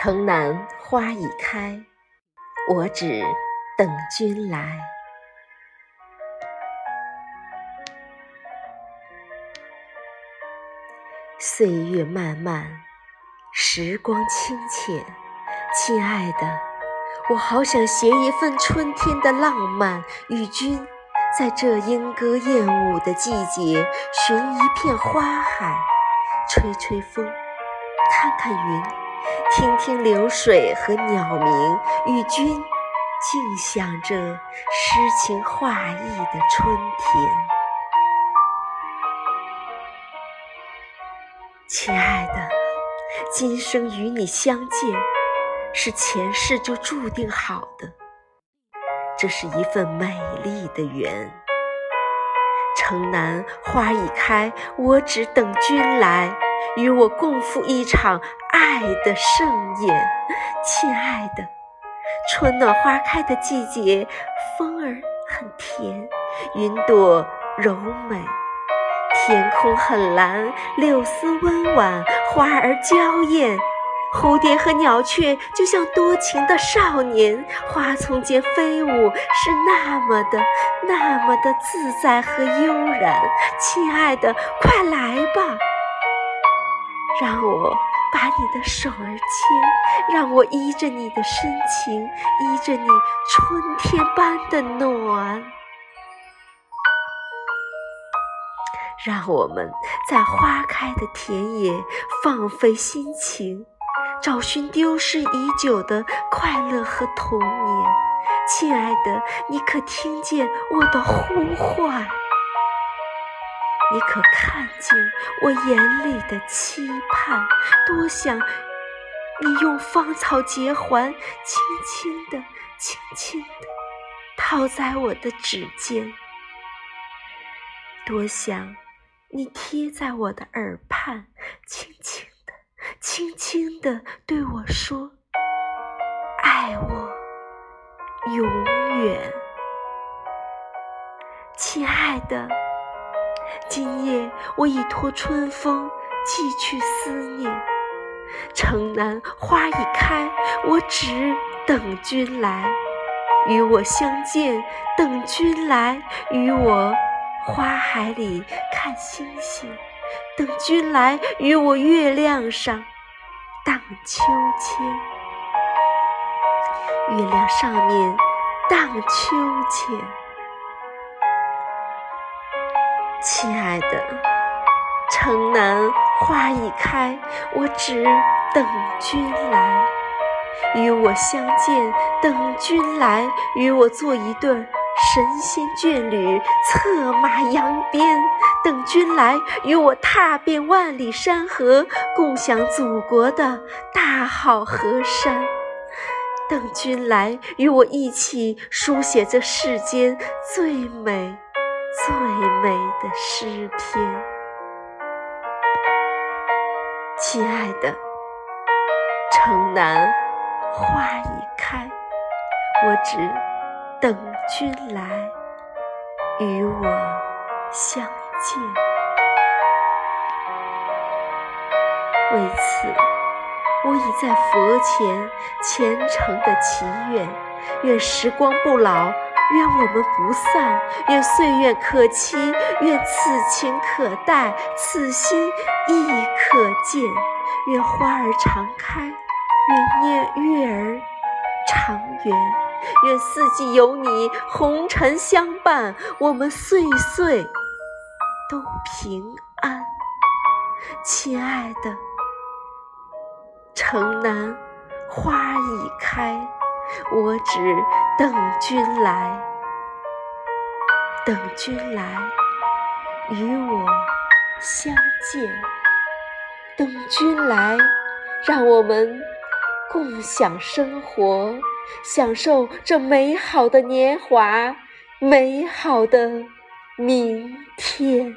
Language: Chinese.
城南花已开，我只等君来。岁月漫漫，时光清浅，亲爱的，我好想携一份春天的浪漫，与君在这莺歌燕舞的季节，寻一片花海，吹吹风，看看云，听听流水和鸟鸣，与君静享着诗情画意的春天。亲爱的，今生与你相见，是前世就注定好的。这是一份美丽的缘。城南花已开，我只等君来，与我共赴一场爱的盛宴。亲爱的，春暖花开的季节，风儿很甜，云朵柔美。天空很蓝，柳丝温婉，花儿娇艳，蝴蝶和鸟雀就像多情的少年，花丛间飞舞是那么的、那么的自在和悠然。亲爱的，快来吧，让我把你的手儿牵，让我依着你的深情，依着你春天般的暖。让我们在花开的田野放飞心情，找寻丢失已久的快乐和童年。亲爱的，你可听见我的呼唤？你可看见我眼里的期盼？多想你用芳草结环，轻轻地、轻轻地套在我的指尖。多想。你贴在我的耳畔，轻轻地、轻轻地对我说：“爱我永远。”亲爱的，今夜我已托春风寄去思念。城南花已开，我只等君来，与我相见，等君来与我。花海里看星星，等君来与我月亮上荡秋千。月亮上面荡秋千，亲爱的，城南花已开，我只等君来，与我相见，等君来与我做一对。神仙眷侣策马扬鞭，等君来与我踏遍万里山河，共享祖国的大好河山。等君来与我一起书写这世间最美最美的诗篇。亲爱的，城南花已开，我只。等君来与我相见，为此我已在佛前虔诚的祈愿：愿时光不老，愿我们不散，愿岁月可期，愿此情可待，此心亦可见。愿花儿常开，愿念月儿长圆。愿四季有你，红尘相伴，我们岁岁都平安。亲爱的，城南花已开，我只等君来，等君来与我相见，等君来，让我们共享生活。享受这美好的年华，美好的明天。